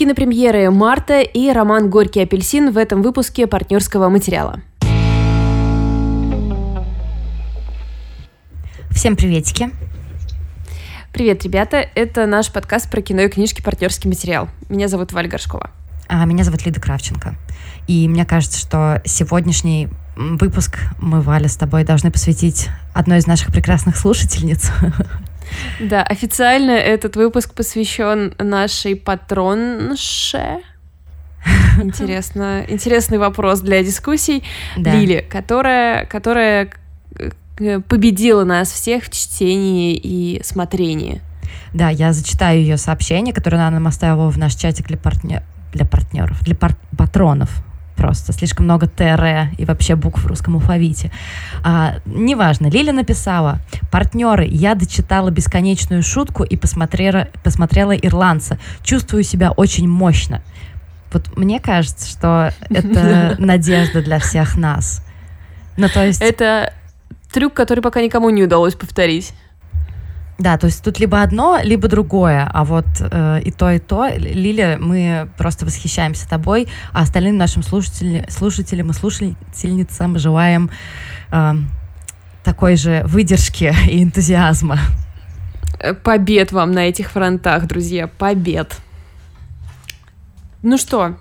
Кинопремьеры «Марта» и роман «Горький апельсин» в этом выпуске партнерского материала. Всем приветики. Привет, ребята. Это наш подкаст про кино и книжки «Партнерский материал». Меня зовут Валя Горшкова. А меня зовут Лида Кравченко. И мне кажется, что сегодняшний выпуск мы, Валя, с тобой должны посвятить одной из наших прекрасных слушательниц. Да, официально этот выпуск посвящен нашей патронше. Интересно, интересный вопрос для дискуссий. Да. Лили, которая, которая э, победила нас всех в чтении и смотрении. Да, я зачитаю ее сообщение, которое она нам оставила в наш чатик для, партнер... для партнеров, для пар... патронов просто. Слишком много ТР и вообще букв в русском алфавите. А, неважно, Лиля написала. Партнеры, я дочитала бесконечную шутку и посмотрела, посмотрела «Ирландца». Чувствую себя очень мощно. Вот мне кажется, что это надежда для всех нас. Ну, то есть... Это трюк, который пока никому не удалось повторить. Да, то есть тут либо одно, либо другое, а вот э, и то, и то. Лиля, мы просто восхищаемся тобой, а остальным нашим слушателям, слушателям и слушательницам желаем э, такой же выдержки и энтузиазма. Побед вам на этих фронтах, друзья, побед. Ну что,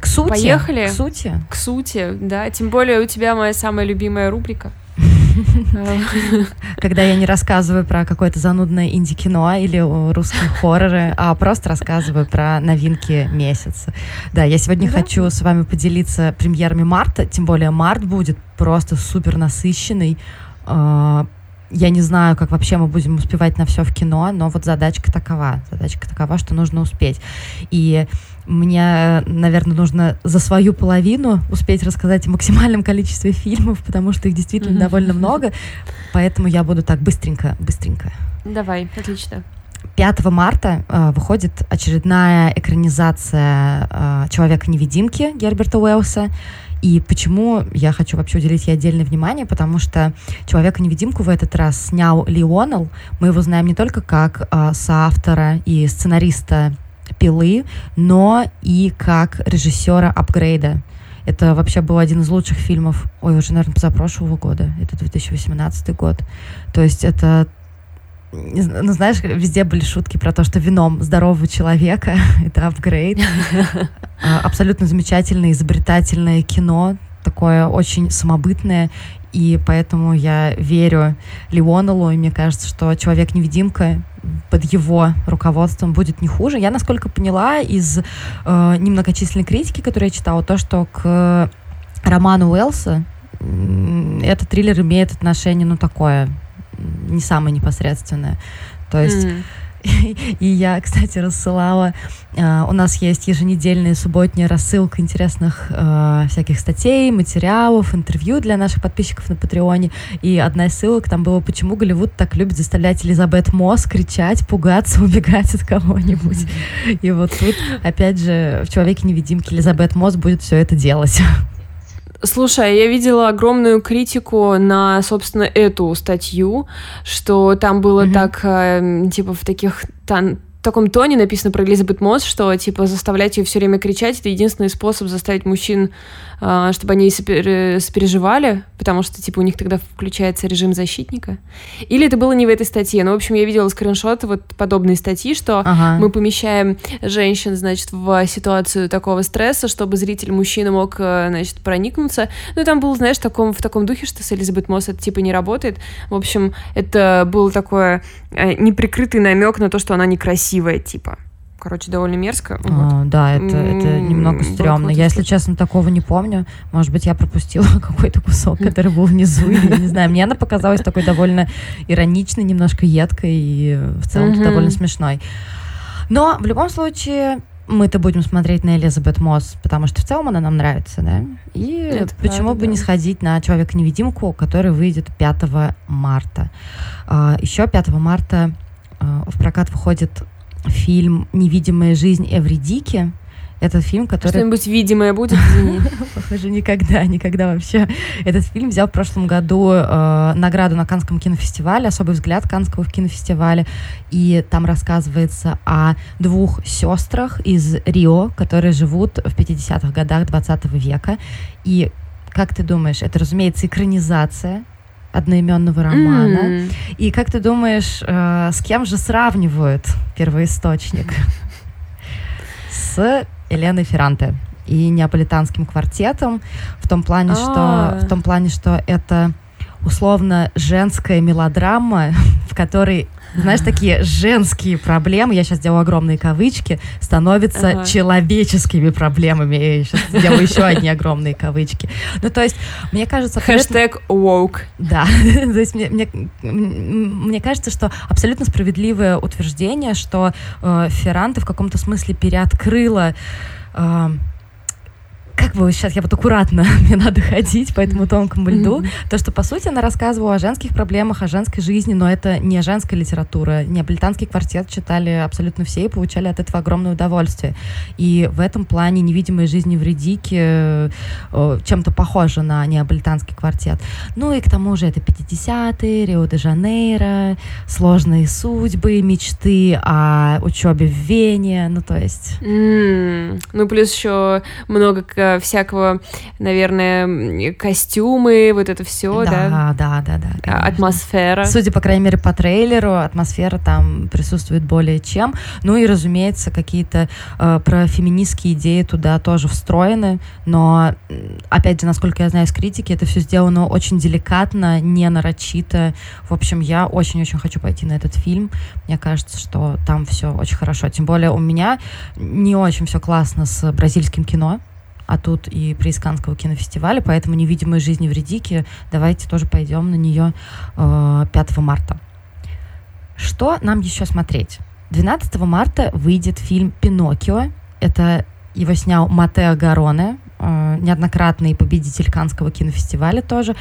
к сути. Поехали. К сути. К сути, да. Тем более у тебя моя самая любимая рубрика. Когда я не рассказываю про какое-то занудное инди-кино или русские хорроры, а просто рассказываю про новинки месяца. Да, я сегодня хочу с вами поделиться премьерами марта, тем более март будет просто супер насыщенный. А, я не знаю, как вообще мы будем успевать на все в кино, но вот задачка такова. Задачка такова, что нужно успеть. И мне, наверное, нужно за свою половину успеть рассказать о максимальном количестве фильмов, потому что их действительно довольно много. Поэтому я буду так быстренько, быстренько. Давай, отлично. 5 марта э, выходит очередная экранизация э, «Человека-невидимки» Герберта Уэллса. И почему я хочу вообще уделить ей отдельное внимание, потому что «Человека-невидимку» в этот раз снял Ли Уоннелл. Мы его знаем не только как э, соавтора и сценариста «Пилы», но и как режиссера «Апгрейда». Это вообще был один из лучших фильмов, ой, уже, наверное, позапрошлого года. Это 2018 год. То есть это ну, знаешь, везде были шутки про то, что вином здорового человека — это апгрейд. А, абсолютно замечательное, изобретательное кино, такое очень самобытное, и поэтому я верю Леонелу, и мне кажется, что «Человек-невидимка» под его руководством будет не хуже. Я, насколько поняла из э, немногочисленной критики, которую я читала, то, что к роману Уэлса этот триллер имеет отношение, ну, такое, не самое непосредственное. То есть... Mm. И я, кстати, рассылала. Э, у нас есть еженедельная субботняя рассылка интересных э, всяких статей, материалов, интервью для наших подписчиков на Патреоне. И одна из ссылок там было, почему Голливуд так любит заставлять Элизабет Мосс кричать, пугаться, убегать от кого-нибудь. И вот тут, опять же, в «Человеке-невидимке» Элизабет Мосс будет все это делать. Слушай, я видела огромную критику на, собственно, эту статью, что там было mm-hmm. так, э, типа, в таких тан таком тоне написано про Элизабет Мосс, что, типа, заставлять ее все время кричать — это единственный способ заставить мужчин, чтобы они сопереживали, потому что, типа, у них тогда включается режим защитника. Или это было не в этой статье, но, в общем, я видела скриншоты вот подобные статьи, что ага. мы помещаем женщин, значит, в ситуацию такого стресса, чтобы зритель мужчина мог, э, значит, проникнуться. Ну, там было, знаешь, в таком, в таком духе, что с Элизабет Мосс это, типа, не работает. В общем, это был такой э, неприкрытый намек на то, что она некрасивая красивая, типа. Короче, довольно мерзко. А, вот. Да, это, это немного стрёмно. Вот, я, если честно, такого не помню. Может быть, я пропустила какой-то кусок, который был внизу. Или, не знаю, мне она показалась такой довольно ироничной, немножко едкой и в целом довольно смешной. Но в любом случае, мы-то будем смотреть на Элизабет Мосс, потому что в целом она нам нравится, да? И Это почему правда, бы да. не сходить на Человека-невидимку, который выйдет 5 марта. А, еще 5 марта а, в прокат выходит фильм «Невидимая жизнь Эвридики». этот фильм, который... Что-нибудь видимое будет. Похоже, никогда, никогда вообще. Этот фильм взял в прошлом году э, награду на Канском кинофестивале, особый взгляд Канского кинофестиваля, и там рассказывается о двух сестрах из Рио, которые живут в 50-х годах 20 века. И как ты думаешь, это, разумеется, экранизация одноименного романа. Mm. И как ты думаешь, э, с кем же сравнивают первоисточник? С Еленой Ферранте и неаполитанским квартетом в том плане, что А. в том плане, что это условно женская мелодрама, в которой, знаешь, такие женские проблемы, я сейчас делаю огромные кавычки, становятся Ага. человеческими проблемами. Я сейчас делаю еще одни огромные кавычки. Ну, то есть, мне кажется... Хэштег woke. да, то есть мне, мне, мне кажется, что абсолютно справедливое утверждение, что э, Ферранте в каком-то смысле переоткрыла э, сейчас я вот аккуратно, мне надо ходить по этому тонкому льду, то, что, по сути, она рассказывала о женских проблемах, о женской жизни, но это не женская литература. Неаполитанский квартет читали абсолютно все и получали от этого огромное удовольствие. И в этом плане «Невидимые жизни в Редике» э, чем-то похожа на неаполитанский квартет. Ну и к тому же это 50-е, Рио-де-Жанейро, сложные судьбы, мечты о учебе в Вене, ну то есть... М, Ну, плюс еще много всякого, наверное, костюмы, вот это все, да? да, да, да, да, А, конечно. Атмосфера. Судя, по крайней мере, по трейлеру, атмосфера там присутствует более чем. Ну и, разумеется, какие-то э, про феминистские идеи туда тоже встроены. Но, опять же, насколько я знаю из критики, это все сделано очень деликатно, не нарочито. В общем, я очень-очень хочу пойти на этот фильм. Мне кажется, что там все очень хорошо. Тем более у меня не очень все классно с бразильским кино. А тут и при Исканского кинофестиваля, поэтому «Невидимые жизни в Редике» давайте тоже пойдем на нее э, 5 марта. Что нам еще смотреть? 12 марта выйдет фильм «Пиноккио». Это его снял Матео Гароне, э, неоднократный победитель Канского кинофестиваля тоже.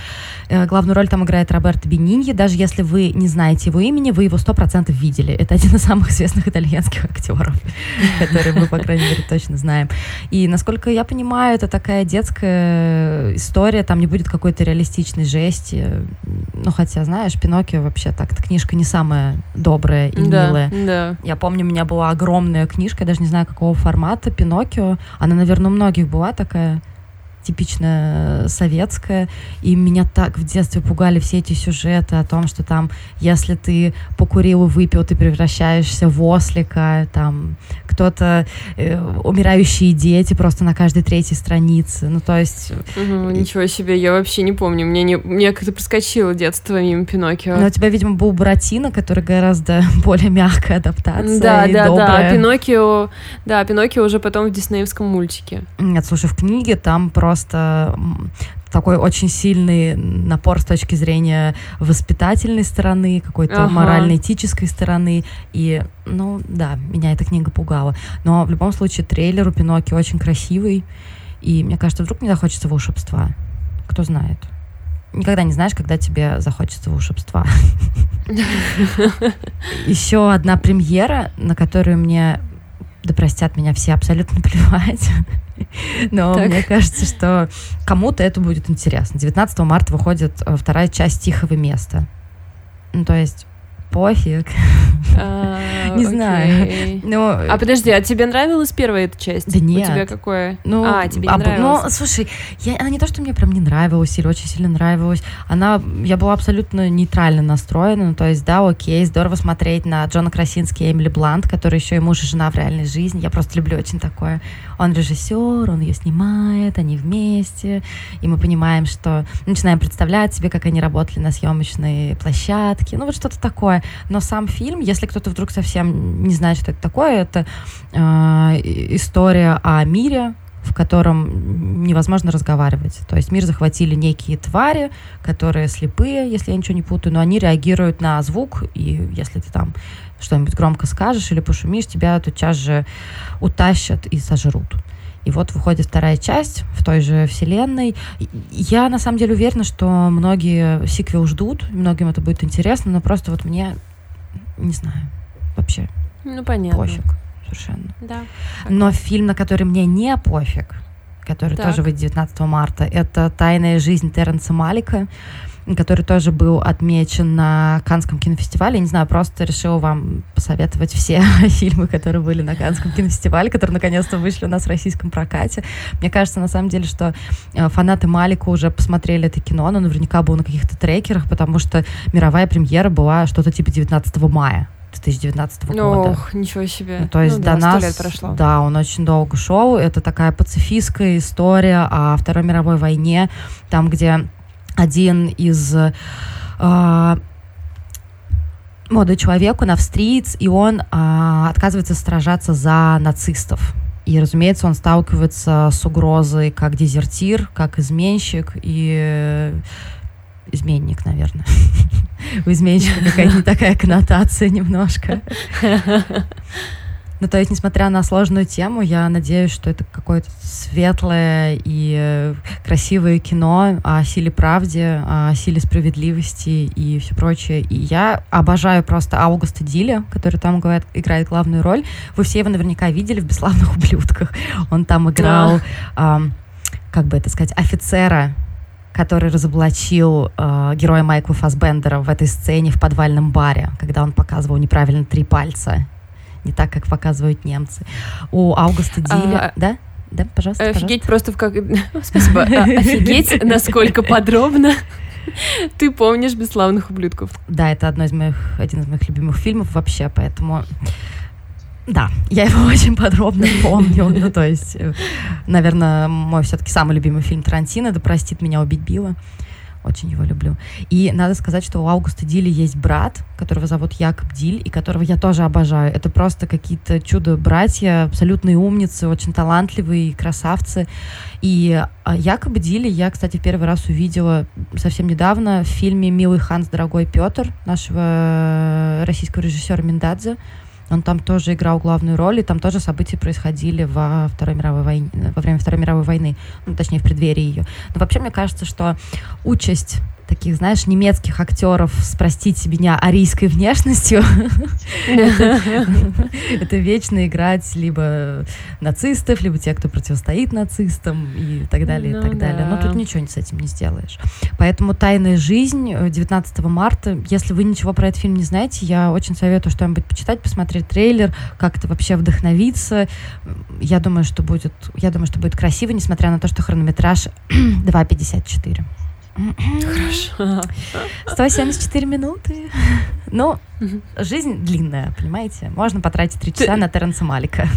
Э, главную роль там играет Роберто Бениньи. Даже если вы не знаете его имени, вы его 100% видели. Это один из самых известных итальянских актеров, который мы, по крайней мере, точно знаем. И, насколько я понимаю, это такая детская история, там не будет какой-то реалистичной жести. Ну, хотя, знаешь, Пиноккио вообще так-то книжка не самая добрая и да, милая. да. Я помню, у меня была огромная книжка, я даже не знаю, какого формата, Пиноккио. Она, наверное, у многих была такая типичная советская, и меня так в детстве пугали все эти сюжеты о том, что там, если ты покурил и выпил, ты превращаешься в ослика, там кто-то, э, умирающие дети просто на каждой третьей странице, ну то есть Мгм, ничего себе, я вообще не помню. Мне, не, мне как-то проскочило детство мимо Пиноккио. Ну, у тебя, видимо, был Буратино, который гораздо более мягкая адаптация да, и да, добрая. да. Пиноккио, да, Пиноккио уже потом в диснеевском мультике. Нет, слушай, в книге там просто м, такой очень сильный напор с точки зрения воспитательной стороны, какой-то Ага. морально-этической стороны. И, ну, да, меня эта книга пугала. Но в любом случае трейлер у Пиноккио очень красивый. И мне кажется, вдруг мне захочется волшебства. Кто знает. Никогда не знаешь, когда тебе захочется волшебства. Еще одна премьера, на которую мне, да простят меня все, абсолютно плевать. Но Так. мне кажется, что кому-то это будет интересно. 19 марта выходит э, вторая часть «Тихого места». Ну, то есть пофиг. А, Не знаю. Ну, А подожди, а тебе нравилась первая эта часть? Да нет. У тебя какое? Ну, а, тебе не об- нравилось? Ну, слушай, я, она не то, что мне прям не нравилась или очень сильно нравилась. Она, я была абсолютно нейтрально настроена. Ну, то есть, да, окей, здорово смотреть на Джона Красински и Эмили Блант, которые еще и муж и жена в реальной жизни. Я просто люблю очень такое. Он режиссер, он ее снимает, они вместе. И мы понимаем, что... Начинаем представлять себе, как они работали на съемочной площадке. Ну, вот что-то такое. Но сам фильм, если кто-то вдруг совсем не знает, что это такое, это э, история о мире, в котором невозможно разговаривать. То есть мир захватили некие твари, которые слепые, если я ничего не путаю, но они реагируют на звук, и если ты там что-нибудь громко скажешь или пошумишь, тебя тотчас же утащат и сожрут. И вот выходит вторая часть в той же вселенной. Я на самом деле уверена, что многие сиквел ждут, многим это будет интересно, но просто вот мне, не знаю, вообще Ну, понятно. пофиг. совершенно. Да. Но фильм, на который мне не пофиг, который так. тоже выйдет 19 марта, это «Тайная жизнь Терренса Малика», который тоже был отмечен на Канском кинофестивале. Я не знаю, просто решила вам посоветовать все фильмы, которые были на Канском кинофестивале, которые наконец-то вышли у нас в российском прокате. Мне кажется, на самом деле, что э, фанаты Малика уже посмотрели это кино, но наверняка был на каких-то трекерах, потому что мировая премьера была что-то типа 19 мая. 2019 года. Ох, ничего себе. Ну, то есть ну, до да, нас, лет прошло. да, он очень долго шел. Это такая пацифистская история о Второй мировой войне, там, где один из э, молодой человек, он австриец, и он э, отказывается сражаться за нацистов. И, разумеется, он сталкивается с угрозой как дезертир, как изменщик и изменник, наверное. У изменщика какая-то такая коннотация немножко. Ну, то есть, несмотря на сложную тему, я надеюсь, что это какое-то светлое и э, красивое кино о силе правде, о силе справедливости и все прочее. И я обожаю просто Аугуста Диля, который там говорит, играет главную роль. Вы все его наверняка видели в «Бесславных ублюдках». Он там играл, а. э, как бы это сказать, офицера который разоблачил э, героя Майкла Фасбендера в этой сцене в подвальном баре, когда он показывал неправильно три пальца не так, как показывают немцы. У Аугуста Диля, а, да? Да, пожалуйста. Офигеть пожалуйста. просто в как... Спасибо. А, офигеть, насколько подробно ты помнишь «Бесславных ублюдков». Да, это одно из моих, один из моих любимых фильмов вообще, поэтому... Да, я его очень подробно помню. Ну, то есть, э, наверное, мой все-таки самый любимый фильм Тарантино, да простит меня убить Билла. Очень его люблю. И надо сказать, что у Аугуста Дили есть брат, которого зовут Якоб Диль, и которого я тоже обожаю. Это просто какие-то чудо-братья, абсолютные умницы, очень талантливые, красавцы. И а, Якоба Дили я, кстати, первый раз увидела совсем недавно в фильме «Милый Ханс, дорогой Петр» нашего э, российского режиссера Миндадзе. Он там тоже играл главную роль, и там тоже события происходили во, Второй мировой войне, во время Второй мировой войны, ну, точнее, в преддверии ее. Но вообще, мне кажется, что участь таких, знаешь, немецких актеров с, простите меня, арийской внешностью. Это вечно играть либо нацистов, либо тех, кто противостоит нацистам и так далее, и ну так далее. Но тут ничего с этим не сделаешь. Поэтому «Тайная жизнь» 19 марта. Если вы ничего про этот фильм не знаете, я очень советую что-нибудь почитать, посмотреть трейлер, как-то вообще вдохновиться. Я думаю, что будет, я думаю, что будет красиво, несмотря на то, что хронометраж 2.54. Хорошо. 174 минуты. Ну, жизнь длинная, понимаете? Можно потратить три часа на Терренса Малика.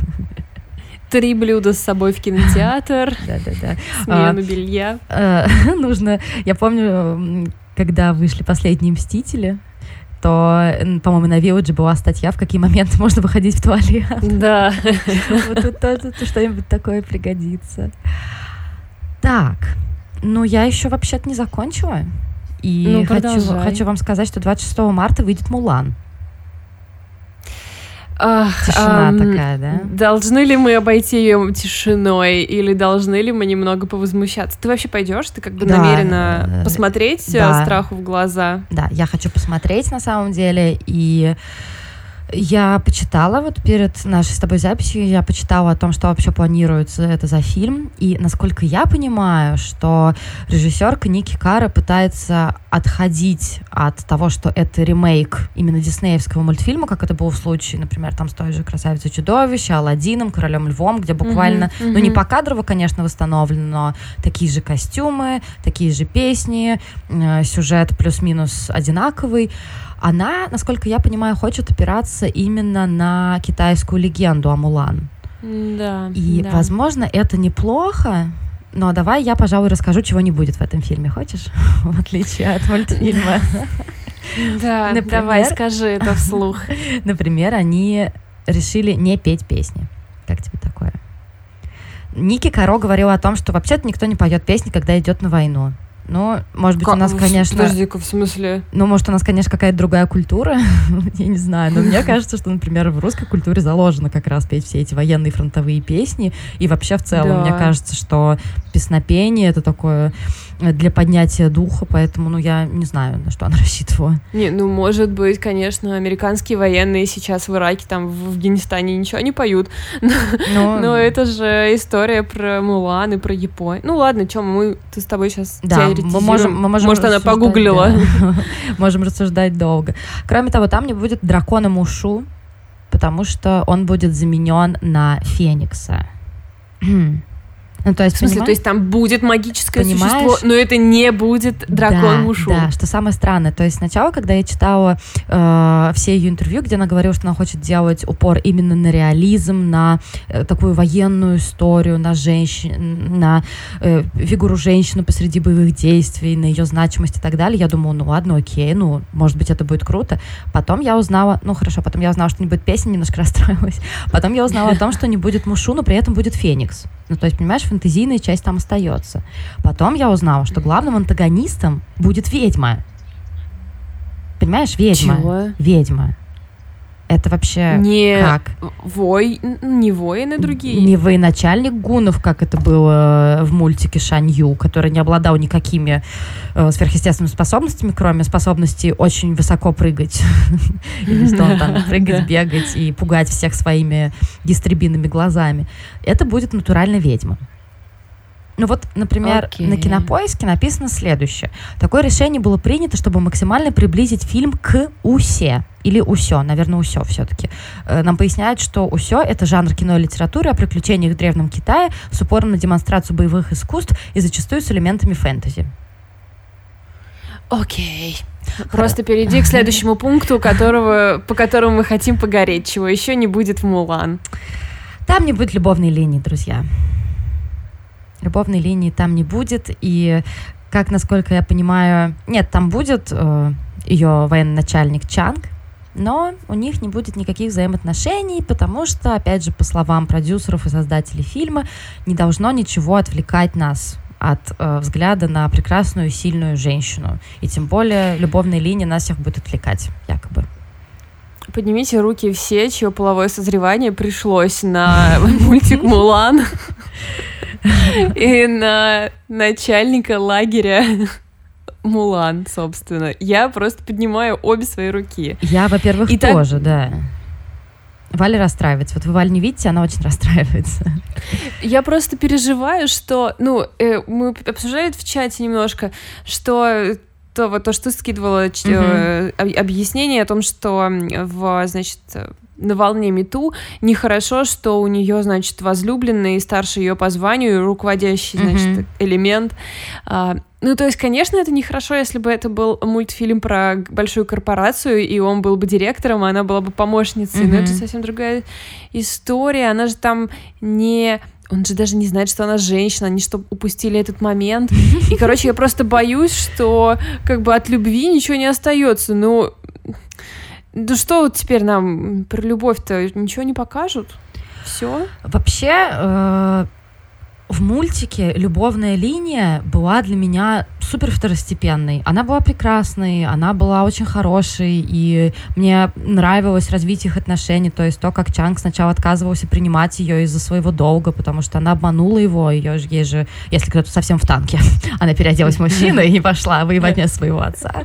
Три блюда с собой в кинотеатр. Да-да-да. Смену белья. А, нужно... Я помню, когда вышли последние «Мстители», то, по-моему, на Виодже была статья, в какие моменты можно выходить в туалет. Да. Вот тут тоже что-нибудь такое пригодится. Так, ну, я еще вообще-то не закончила. И ну, хочу, хочу вам сказать, что 26 марта выйдет Мулан. Ах, Тишина эм, такая, да? Должны ли мы обойти ее тишиной или должны ли мы немного повозмущаться? Ты вообще пойдешь? Ты как бы да, намерена э, посмотреть э, да. страху в глаза? Да, я хочу посмотреть на самом деле и я почитала вот перед нашей с тобой записью, я почитала о том, что вообще планируется это за фильм. И насколько я понимаю, что режиссерка Ники Кара пытается отходить от того, что это ремейк именно диснеевского мультфильма, как это было в случае, например, там с той же «Красавицей чудовище», «Аладдином», «Королем львом», где буквально, mm-hmm, mm-hmm. ну не покадрово, конечно, восстановлено, но такие же костюмы, такие же песни, э, сюжет плюс-минус одинаковый она, насколько я понимаю, хочет опираться именно на китайскую легенду о Мулан. Да. И, да. возможно, это неплохо, но давай я, пожалуй, расскажу, чего не будет в этом фильме. Хочешь? В отличие от мультфильма. Да, давай, скажи это вслух. Например, они решили не петь песни. Как тебе такое? Ники Каро говорила о том, что вообще-то никто не поет песни, когда идет на войну Ну, может быть, как? у нас, конечно... Подожди-ка, в смысле? Ну, может, у нас, конечно, какая-то другая культура, я не знаю, но мне кажется, что, например, в русской культуре заложено как раз петь все эти военные фронтовые песни, и вообще в целом, да. мне кажется, что песнопение — это такое для поднятия духа, поэтому, ну, я не знаю, на что она рассчитывала. Не, ну, может быть, конечно, американские военные сейчас в Ираке, там, в Афганистане ничего не поют, но, но это же история про Мулан и про Японию. Ну, ладно, чем мы с тобой сейчас да, мы можем, мы можем Может, она погуглила. Да. можем рассуждать долго. Кроме того, там не будет дракона Мушу, потому что он будет заменен на Феникса. Ну, то есть, в смысле, понимаешь? то есть там будет магическое понимаешь? существо, но это не будет дракон да, Мушу. Да, что самое странное. То есть сначала, когда я читала э, все ее интервью, где она говорила, что она хочет делать упор именно на реализм, на э, такую военную историю, на женщин, на э, фигуру женщины посреди боевых действий, на ее значимость и так далее, я думала, ну ладно, окей, ну, может быть, это будет круто. Потом я узнала, ну хорошо, потом я узнала, что не будет песни, немножко расстроилась. Потом я узнала о том, что не будет Мушу, но при этом будет Феникс. Ну, то есть, понимаешь, фэнтезийная часть там остается. Потом я узнала, что главным антагонистом будет ведьма. Понимаешь, ведьма. Чего? Ведьма. Это вообще не как? Вой... Не воины другие? Не военачальник гунов, как это было в мультике Шанью, который не обладал никакими э, сверхъестественными способностями, кроме способности очень высоко прыгать. Или что он там, прыгать, бегать и пугать всех своими гистребинными глазами. Это будет натуральная ведьма. Ну вот, например, okay. на Кинопоиске написано следующее. Такое решение было принято, чтобы максимально приблизить фильм к «Усе». Или «Усё», наверное, «Усё» все-таки. Э, нам поясняют, что «Усё» — это жанр кино и литературы о приключениях в Древнем Китае с упором на демонстрацию боевых искусств и зачастую с элементами фэнтези. Окей. Просто перейди к следующему пункту, которого, по которому мы хотим погореть, чего еще не будет в «Мулан». Там не будет любовной линии, друзья любовной линии там не будет, и как, насколько я понимаю, нет, там будет э, ее военный Чанг, но у них не будет никаких взаимоотношений, потому что, опять же, по словам продюсеров и создателей фильма, не должно ничего отвлекать нас от э, взгляда на прекрасную сильную женщину. И тем более любовные линии нас всех будут отвлекать, якобы. Поднимите руки все, чье половое созревание пришлось на мультик «Мулан» и на начальника лагеря Мулан, собственно. Я просто поднимаю обе свои руки. Я, во-первых, и тоже, так... да. Валя расстраивается. Вот вы Валь не видите, она очень расстраивается. Я просто переживаю, что, ну, э, мы обсуждали в чате немножко, что то, вот то, что скидывала uh-huh. объяснение о том, что в, значит, на волне мету нехорошо, что у нее, значит, возлюбленный, старше ее по званию, руководящий, значит, uh-huh. элемент. А, ну, то есть, конечно, это нехорошо, если бы это был мультфильм про большую корпорацию, и он был бы директором, а она была бы помощницей. Uh-huh. Но это совсем другая история. Она же там не он же даже не знает, что она женщина, они что, упустили этот момент. И, короче, я просто боюсь, что как бы от любви ничего не остается. Ну, да что вот теперь нам про любовь-то ничего не покажут? Все? Вообще, э, в мультике любовная линия была для меня супер второстепенной. Она была прекрасной, она была очень хорошей, и мне нравилось развитие их отношений, то есть то, как Чанг сначала отказывался принимать ее из-за своего долга, потому что она обманула его, ее ей же, если кто-то совсем в танке, она переоделась мужчиной и пошла воевать вместо своего отца,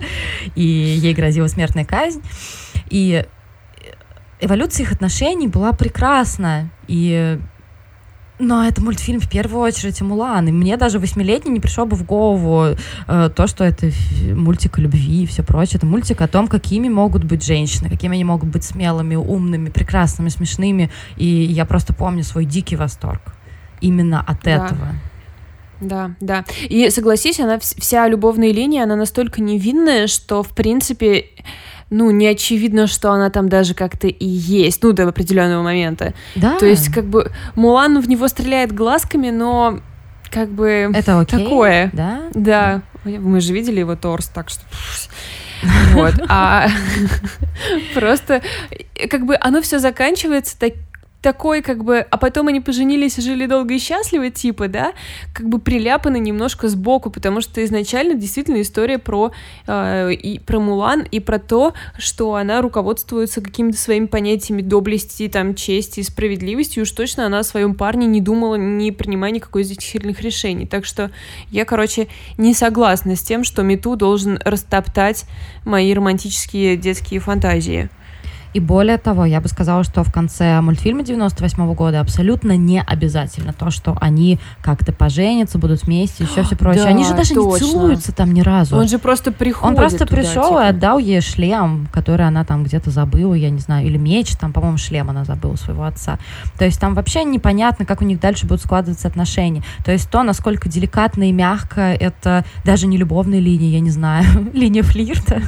и ей грозила смертная казнь. И эволюция их отношений была прекрасна, и но это мультфильм в первую очередь Мулан. И мне даже восьмилетний не пришло бы в голову э, то, что это мультик о любви и все прочее. Это мультик о том, какими могут быть женщины, какими они могут быть смелыми, умными, прекрасными, смешными. И я просто помню свой дикий восторг именно от да. этого. Да, да. И согласись, она вся любовная линия, она настолько невинная, что в принципе ну, не очевидно, что она там даже как-то и есть, ну, до определенного момента. Да. То есть, как бы, Мулан в него стреляет глазками, но как бы Это окей? такое. Да? Да. Мы же видели его торс, так что... Вот. А просто как бы оно все заканчивается так, такой, как бы, а потом они поженились и жили долго и счастливо, типа, да, как бы приляпаны немножко сбоку, потому что изначально действительно история про, э, и, про Мулан и про то, что она руководствуется какими-то своими понятиями доблести, там, чести и справедливости, и уж точно она о своем парне не думала, не принимая никакой из этих решений. Так что я, короче, не согласна с тем, что Мету должен растоптать мои романтические детские фантазии. И более того, я бы сказала, что в конце мультфильма 98 -го года абсолютно не обязательно то, что они как-то поженятся, будут вместе, еще все прочее. Да, они же даже точно. не целуются там ни разу. Он же просто приходит Он просто туда, пришел типа. и отдал ей шлем, который она там где-то забыла, я не знаю, или меч, там, по-моему, шлем она забыла своего отца. То есть там вообще непонятно, как у них дальше будут складываться отношения. То есть то, насколько деликатно и мягко, это даже не любовная линия, я не знаю, линия флирта.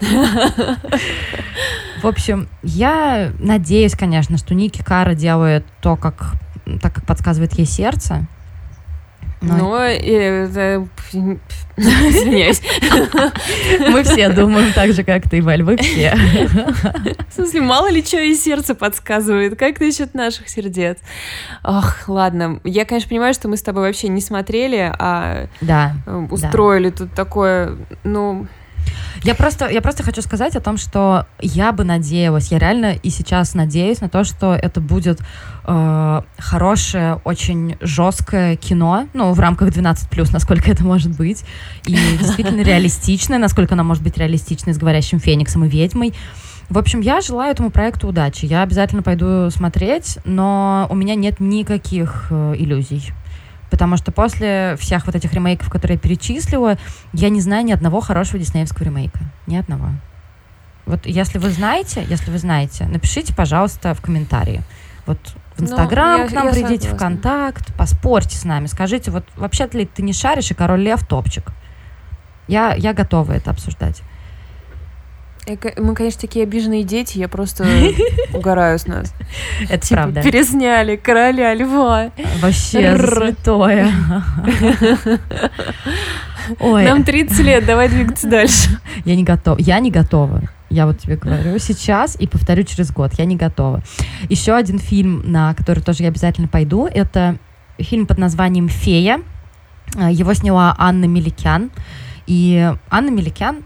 В общем, я надеюсь, конечно, что Ники Кара делает то, как, так, как подсказывает ей сердце. Но, Но это... Извиняюсь. Мы все думаем так же, как ты, Валь, вы все. В смысле, мало ли что и сердце подсказывает. Как насчет наших сердец? Ох, ладно. Я, конечно, понимаю, что мы с тобой вообще не смотрели, а да, устроили да. тут такое, ну... Я просто, я просто хочу сказать о том, что я бы надеялась, я реально и сейчас надеюсь на то, что это будет э, хорошее, очень жесткое кино, ну, в рамках 12+, насколько это может быть, и действительно реалистичное, насколько оно может быть реалистичной с «Говорящим Фениксом» и «Ведьмой». В общем, я желаю этому проекту удачи. Я обязательно пойду смотреть, но у меня нет никаких э, иллюзий. Потому что после всех вот этих ремейков, которые я перечислила, я не знаю ни одного хорошего диснеевского ремейка. Ни одного. Вот если вы знаете, если вы знаете, напишите, пожалуйста, в комментарии. Вот в ну, Инстаграм ну, к нам я придите, согласна. в Контакт, поспорьте с нами, скажите, вот вообще ли ты не шаришь, и Король Лев топчик. Я, я готова это обсуждать. Мы, конечно, такие обиженные дети, я просто угораю с нас. Это типа, правда. Пересняли короля льва. Вообще святое. Ой. Нам 30 лет, давай двигаться дальше. Я не готова. Я не готова. Я вот тебе говорю сейчас и повторю через год. Я не готова. Еще один фильм, на который тоже я обязательно пойду, это фильм под названием «Фея». Его сняла Анна Меликян. И Анна Меликян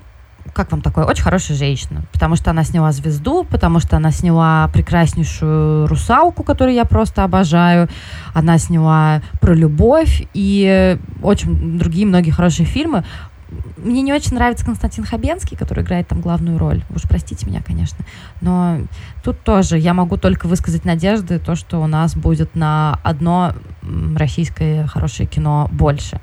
как вам такое? Очень хорошая женщина, потому что она сняла «Звезду», потому что она сняла прекраснейшую «Русалку», которую я просто обожаю, она сняла «Про любовь» и очень другие многие хорошие фильмы. Мне не очень нравится Константин Хабенский, который играет там главную роль. Уж простите меня, конечно. Но тут тоже я могу только высказать надежды, то, что у нас будет на одно российское хорошее кино больше.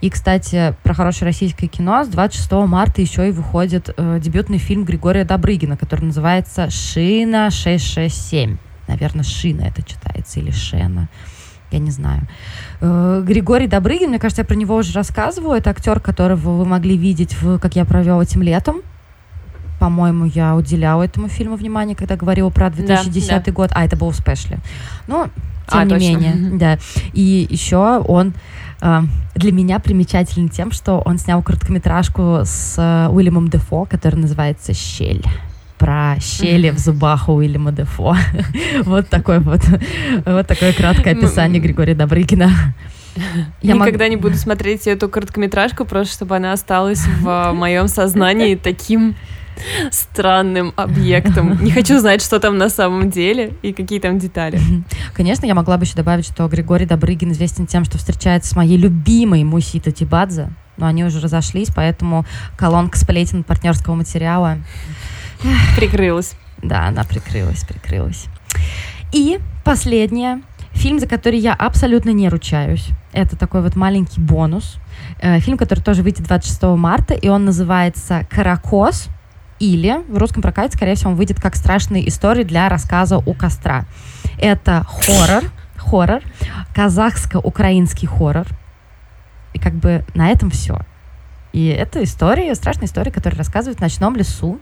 И, кстати, про хорошее российское кино с 26 марта еще и выходит э, дебютный фильм Григория Добрыгина, который называется «Шина 667». Наверное, «Шина» это читается, или «Шена» я не знаю. Э, Григорий Добрыгин, мне кажется, я про него уже рассказывала. Это актер, которого вы могли видеть в «Как я провел этим летом». По-моему, я уделяла этому фильму внимание, когда говорила про 2010 да, да. год. А, это был в спешле. Ну, тем а, не точно. менее, да. И еще он э, для меня примечателен тем, что он снял короткометражку с э, Уильямом Дефо, который называется «Щель» про щели в зубах у Уильяма Дефо. вот такое вот, вот такое краткое описание Григория Добрыгина. Я Никогда мог... не буду смотреть эту короткометражку, просто чтобы она осталась в моем сознании таким странным объектом. Не хочу знать, что там на самом деле и какие там детали. Конечно, я могла бы еще добавить, что Григорий Добрыгин известен тем, что встречается с моей любимой Мусита Тибадзе, но они уже разошлись, поэтому колонка сплетен партнерского материала Прикрылась. Да, она прикрылась, прикрылась. И последнее. Фильм, за который я абсолютно не ручаюсь. Это такой вот маленький бонус. Э, фильм, который тоже выйдет 26 марта, и он называется «Каракос». Или в русском прокате, скорее всего, он выйдет как страшные истории для рассказа у костра. Это хоррор, хоррор, казахско-украинский хоррор. И как бы на этом все. И это история, страшная история, которая рассказывает в ночном лесу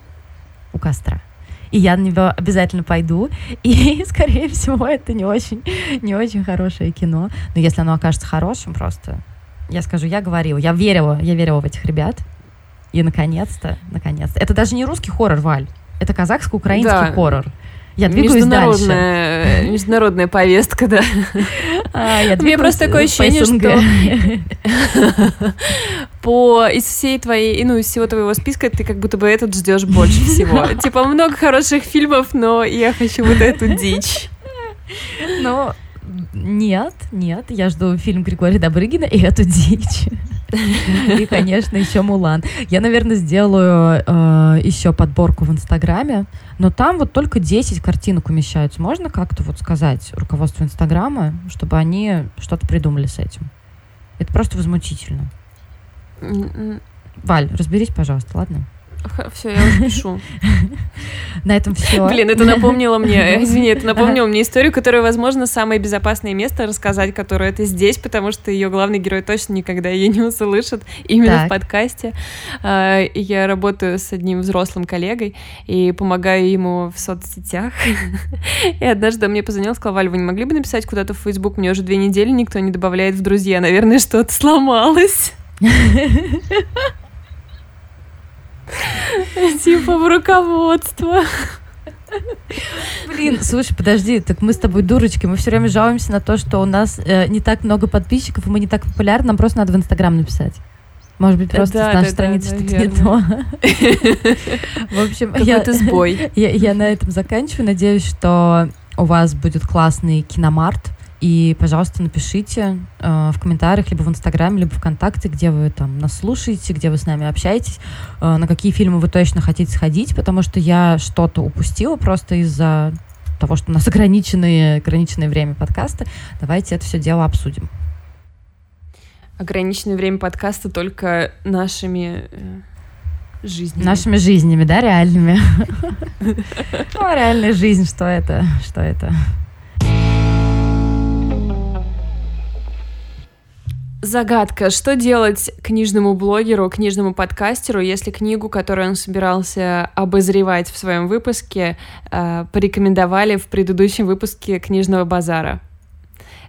у костра. И я на него обязательно пойду. И, скорее всего, это не очень, не очень хорошее кино. Но если оно окажется хорошим, просто я скажу, я говорила, я верила, я верила в этих ребят. И наконец-то, наконец-то. Это даже не русский хоррор, Валь. Это казахско-украинский да. хоррор. Я двигаюсь международная, дальше. Международная повестка, да. А, я Мне просто такое ощущение, что по из всей твоей, ну, из всего твоего списка ты как будто бы этот ждешь больше всего. Типа много хороших фильмов, но я хочу вот эту дичь. Ну, нет, нет, я жду фильм Григория Добрыгина и эту дичь. И, конечно, еще Мулан. Я, наверное, сделаю э, еще подборку в Инстаграме, но там вот только 10 картинок умещаются. Можно как-то вот сказать руководству Инстаграма, чтобы они что-то придумали с этим? Это просто возмутительно. Валь, разберись, пожалуйста, ладно? Все, я уже пишу. На этом все. Блин, это напомнило мне, извини, это напомнило мне историю, которая, возможно, самое безопасное место рассказать, которое это здесь, потому что ее главный герой точно никогда ее не услышит именно так. в подкасте. А, я работаю с одним взрослым коллегой и помогаю ему в соцсетях. И однажды мне позвонил, сказал, Валь, вы не могли бы написать куда-то в Facebook? Мне уже две недели никто не добавляет в друзья. Наверное, что-то сломалось. Типа в руководство. Блин, слушай, подожди, так мы с тобой дурочки, мы все время жалуемся на то, что у нас э, не так много подписчиков, и мы не так популярны, нам просто надо в Инстаграм написать. Может быть, просто да, с нашей да, страницы да, что-то не то. В общем, я, сбой. Я, я на этом заканчиваю. Надеюсь, что у вас будет классный киномарт. И, пожалуйста, напишите э, в комментариях, либо в Инстаграме, либо ВКонтакте, где вы там нас слушаете, где вы с нами общаетесь, э, на какие фильмы вы точно хотите сходить, потому что я что-то упустила просто из-за того, что у нас ограниченное, ограниченное время подкаста. Давайте это все дело обсудим. Ограниченное время подкаста только нашими э, жизнями. Нашими жизнями, да, реальными? Ну, реальная жизнь, что это? Что это? Загадка. Что делать книжному блогеру, книжному подкастеру, если книгу, которую он собирался обозревать в своем выпуске, э, порекомендовали в предыдущем выпуске книжного базара?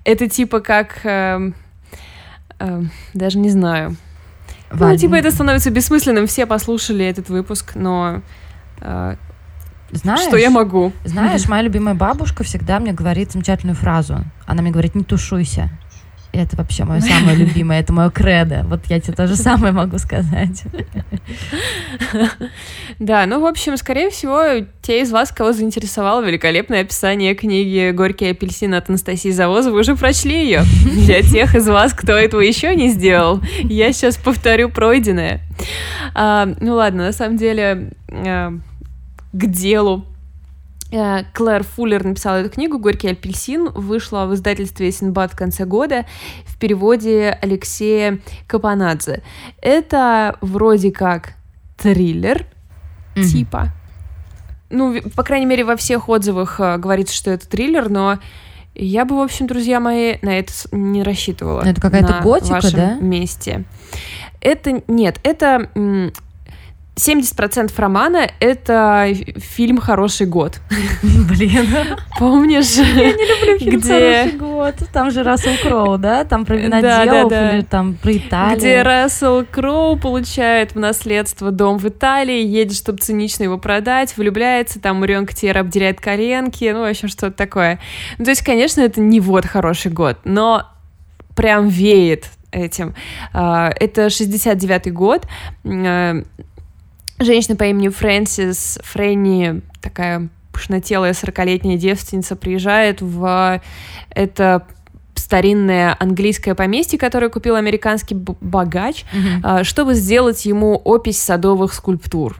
Это типа как... Э, э, даже не знаю. Валь... Ну, типа это становится бессмысленным. Все послушали этот выпуск, но... Э, знаешь, что я могу? Знаешь, моя любимая бабушка всегда мне говорит замечательную фразу. Она мне говорит, не тушуйся это вообще мое самое любимое, это мое кредо. Вот я тебе то же самое могу сказать. Да, ну, в общем, скорее всего, те из вас, кого заинтересовало великолепное описание книги «Горький апельсин» от Анастасии Завозовой, уже прочли ее. Для тех из вас, кто этого еще не сделал, я сейчас повторю пройденное. А, ну ладно, на самом деле, а, к делу Клэр Фуллер написала эту книгу «Горький апельсин», вышла в издательстве «Синбад» в конце года в переводе Алексея Капанадзе. Это вроде как триллер mm-hmm. типа. Ну, по крайней мере, во всех отзывах э, говорится, что это триллер, но я бы, в общем, друзья мои, на это не рассчитывала. Это какая-то готика, вашем да? месте. Это нет, это 70% романа — это фильм «Хороший год». Блин. Помнишь? Я не люблю фильм где... «Хороший год». Там же Рассел Кроу, да? Там про виноделов да, да, да. или там про Италию. Где Рассел Кроу получает в наследство дом в Италии, едет, чтобы цинично его продать, влюбляется, там Марион Ктер обдирает коленки, ну, в общем, что-то такое. Ну, то есть, конечно, это не вот «Хороший год», но прям веет этим. А, это 69-й год а, Женщина по имени Фрэнсис Фрэнни, такая пышнотелая 40-летняя девственница, приезжает в это старинное английское поместье, которое купил американский богач, mm-hmm. чтобы сделать ему опись садовых скульптур.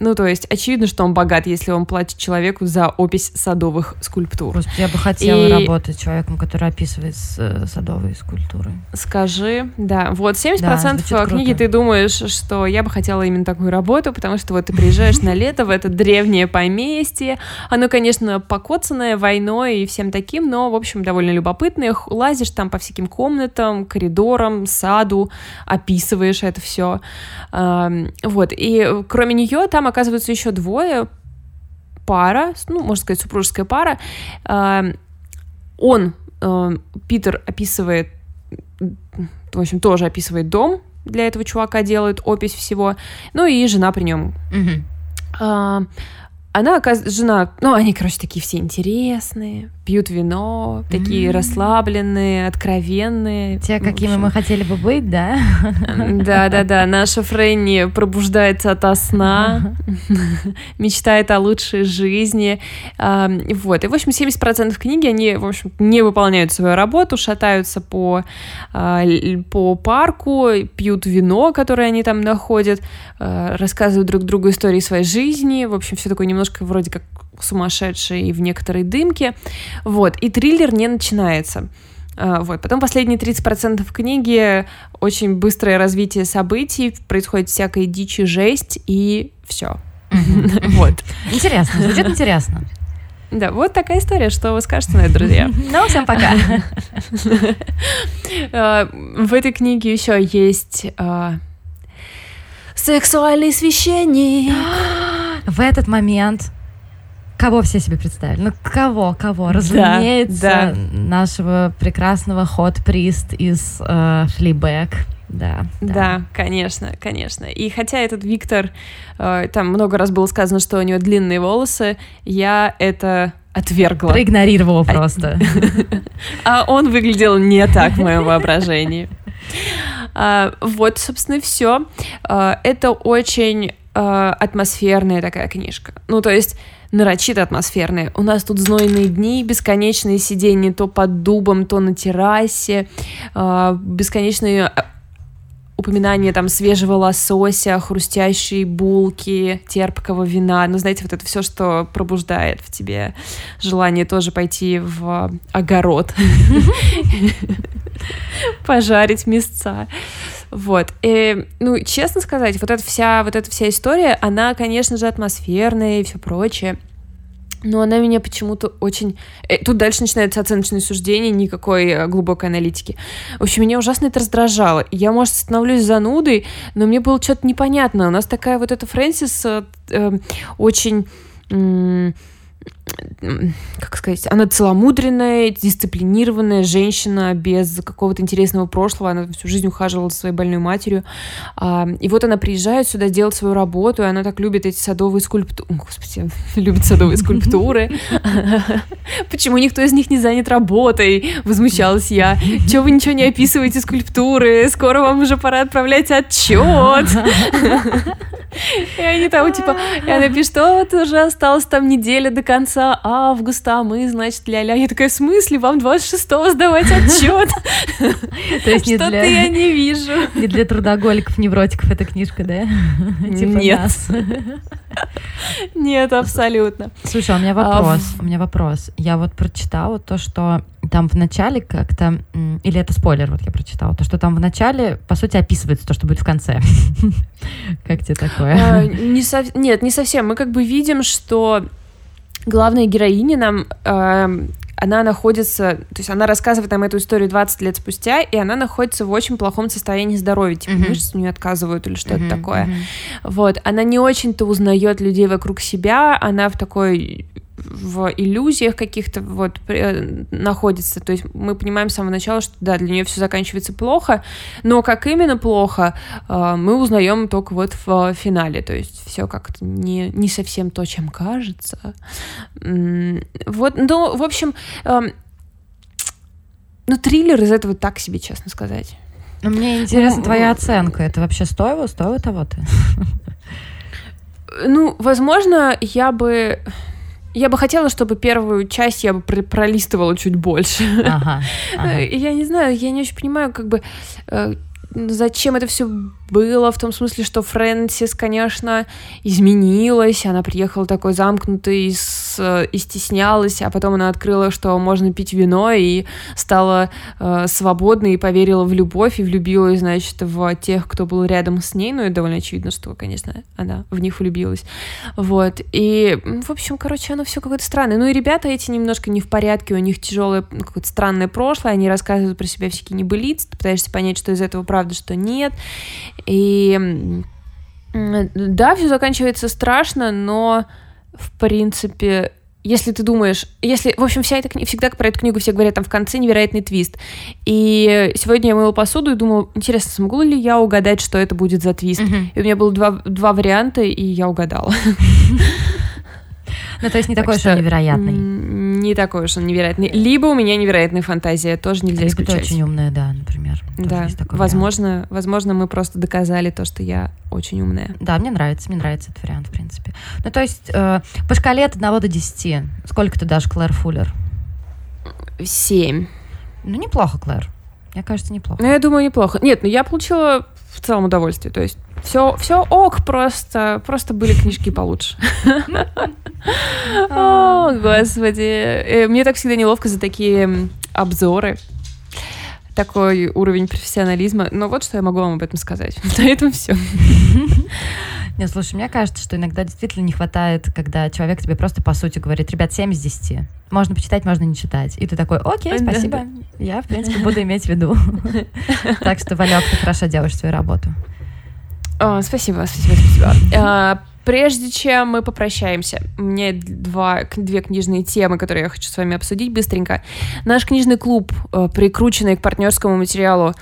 Ну, то есть, очевидно, что он богат, если он платит человеку за опись садовых скульптур. Просто я бы хотела и... работать человеком, который описывает э, садовые скульптуры. Скажи, да. Вот 70% да, книги круто. ты думаешь, что я бы хотела именно такую работу, потому что вот ты приезжаешь на лето в это древнее поместье. Оно, конечно, покоцанное войной и всем таким, но, в общем, довольно любопытное. Лазишь там по всяким комнатам, коридорам, саду, описываешь это все. Вот. И кроме нее там оказывается еще двое, пара, ну, можно сказать, супружеская пара. Эм, он, эм, Питер, описывает, в общем, тоже описывает дом для этого чувака, делает опись всего. Ну и жена при нем. она, оказывается, жена, ну, они, короче, такие все интересные, пьют вино, такие mm-hmm. расслабленные, откровенные. Те, какими мы хотели бы быть, да? Да-да-да, наша Фрэнни пробуждается ото сна, мечтает о лучшей жизни, вот. И, в общем, 70% книги, они, в общем, не выполняют свою работу, шатаются по, а, по парку, пьют вино, которое они там находят, а, рассказывают друг другу истории своей жизни, в общем, все такое немножко вроде как сумасшедший и в некоторой дымке. Вот, и триллер не начинается. А, вот. Потом последние 30% книги очень быстрое развитие событий, происходит всякая дичь и жесть, и все. Вот. Интересно, звучит интересно. Да, вот такая история, что вы скажете на это, друзья. Ну, всем пока. А, в этой книге еще есть а, сексуальный священник. в этот момент кого все себе представили? Ну, кого, кого? Разумеется, да, да. нашего прекрасного ход-прист из э, Флибэк. Да, да. Да, конечно, конечно. И хотя этот Виктор, э, там много раз было сказано, что у него длинные волосы, я это отвергла. Проигнорировала просто. А он выглядел не так в моем воображении. А, вот, собственно, все. А, это очень э, атмосферная такая книжка. Ну, то есть нарочито атмосферная. У нас тут знойные дни, бесконечные сидения то под дубом, то на террасе, э, бесконечные э, упоминания там свежего лосося, хрустящие булки, терпкого вина. Ну, знаете, вот это все, что пробуждает в тебе желание тоже пойти в огород, пожарить мясца. Вот. И, ну, честно сказать, вот эта вся, вот эта вся история, она, конечно же, атмосферная и все прочее. Но она меня почему-то очень... Э, тут дальше начинается оценочное суждение, никакой э, глубокой аналитики. В общем, меня ужасно это раздражало. Я, может, становлюсь занудой, но мне было что-то непонятно. У нас такая вот эта Фрэнсис э, э, очень... Э, как сказать, она целомудренная, дисциплинированная женщина без какого-то интересного прошлого, она всю жизнь ухаживала за своей больной матерью, а, и вот она приезжает сюда делать свою работу, и она так любит эти садовые скульптуры, господи, любит садовые скульптуры, почему никто из них не занят работой, возмущалась я, чего вы ничего не описываете скульптуры, скоро вам уже пора отправлять отчет. И они там, типа, и она пишет, что вот уже осталось там неделя до конца августа, а мы, значит, ля-ля. Я такая, в смысле, вам 26-го сдавать отчет? То есть Что-то я не вижу. Не для трудоголиков, невротиков эта книжка, да? Типа Нет. Нет, абсолютно. Слушай, а у меня вопрос, у меня вопрос. Я вот прочитала то, что там в начале как-то, или это спойлер, вот я прочитала, то, что там в начале, по сути, описывается то, что будет в конце. Как тебе такое? А. Нет, не совсем. Мы как бы видим, что главная героиня нам э, она находится, то есть она рассказывает нам эту историю 20 лет спустя, и она находится в очень плохом состоянии здоровья, типа uh-huh. мышцы у нее отказывают или что-то uh-huh, такое. Uh-huh. Вот, она не очень-то узнает людей вокруг себя, она в такой в иллюзиях каких-то вот э, находится. То есть мы понимаем с самого начала, что да, для нее все заканчивается плохо, но как именно плохо, э, мы узнаем только вот в финале. То есть все как-то не, не совсем то, чем кажется. Вот, ну, в общем, эм, ну, триллер из этого так себе, честно сказать. Но мне интересна ну, твоя оценка. Это вообще стоило? Стоило того-то? Ну, возможно, я бы... Я бы хотела, чтобы первую часть я бы пролистывала чуть больше. Ага, ага. Я не знаю, я не очень понимаю, как бы э, зачем это все было, в том смысле, что Фрэнсис, конечно, изменилась, она приехала такой замкнутой с, и стеснялась, а потом она открыла, что можно пить вино, и стала э, свободной, и поверила в любовь, и влюбилась, значит, в тех, кто был рядом с ней, ну, и довольно очевидно, что, конечно, она в них влюбилась, вот, и, в общем, короче, оно все какое-то странное, ну, и ребята эти немножко не в порядке, у них тяжелое, ну, какое-то странное прошлое, они рассказывают про себя всякие небылицы, ты пытаешься понять, что из этого правда, что нет, и да, все заканчивается страшно, но в принципе если ты думаешь, если, в общем, вся эта книга, всегда про эту книгу все говорят, там в конце невероятный твист. И сегодня я мыла посуду и думала, интересно, смогу ли я угадать, что это будет за твист? Mm-hmm. И у меня было два, два варианта, и я угадала. Ну, то есть не такой уж невероятный. Не такой уж он невероятный. Либо у меня невероятная фантазия, тоже нельзя Либо исключать. очень умная, да, например. Да, возможно, возможно, мы просто доказали то, что я очень умная. Да, мне нравится, мне нравится этот вариант, в принципе. Ну, то есть э, по шкале от 1 до 10, сколько ты дашь Клэр Фуллер? Семь. Ну, неплохо, Клэр. Мне кажется, неплохо. Ну, я думаю, неплохо. Нет, ну я получила в целом удовольствие. То есть все, все ок, просто, просто были книжки получше. О, господи. Э, мне так всегда неловко за такие обзоры. Такой уровень профессионализма. Но вот что я могу вам об этом сказать. На этом все. Нет, слушай, мне кажется, что иногда действительно не хватает, когда человек тебе просто по сути говорит, ребят, 7 из 10. Можно почитать, можно не читать. И ты такой, окей, спасибо. Я, в принципе, буду иметь в виду. Так что, Валек, ты хорошо делаешь свою работу. Спасибо, спасибо, спасибо. А, прежде чем мы попрощаемся, у меня два, две книжные темы, которые я хочу с вами обсудить быстренько. Наш книжный клуб, э, прикрученный к партнерскому материалу,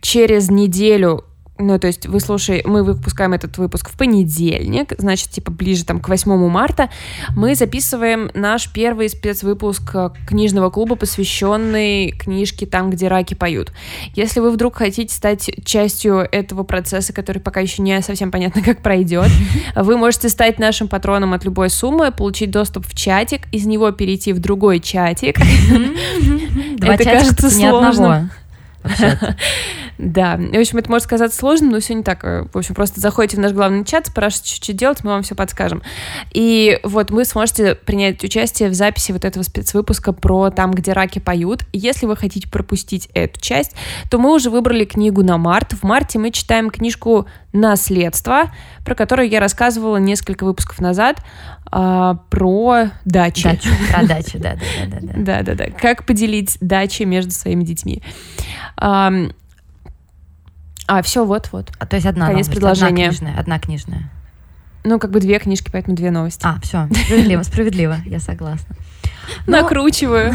через неделю ну, то есть вы слушаете, мы выпускаем этот выпуск в понедельник, значит, типа ближе там к 8 марта, мы записываем наш первый спецвыпуск э, книжного клуба, посвященный книжке «Там, где раки поют». Если вы вдруг хотите стать частью этого процесса, который пока еще не совсем понятно, как пройдет, вы можете стать нашим патроном от любой суммы, получить доступ в чатик, из него перейти в другой чатик. Это кажется сложным. Да, в общем, это может казаться сложным, но все не так. В общем, просто заходите в наш главный чат, спрашивайте, что делать, мы вам все подскажем. И вот вы сможете принять участие в записи вот этого спецвыпуска про там, где раки поют. Если вы хотите пропустить эту часть, то мы уже выбрали книгу на март. В марте мы читаем книжку «Наследство», про которую я рассказывала несколько выпусков назад, а, про дачи. Дачу, про дачи, да, да, да, да. Да, да, да. Как поделить дачи между своими детьми. А, все, вот-вот. А, то есть одна Конец новость, предложения. Одна книжная, одна книжная. Ну, как бы две книжки, поэтому две новости. А, все, справедливо, справедливо, я согласна. Ну, Накручиваю.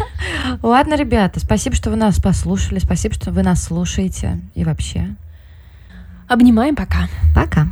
Ладно, ребята, спасибо, что вы нас послушали, спасибо, что вы нас слушаете и вообще. Обнимаем, пока. Пока.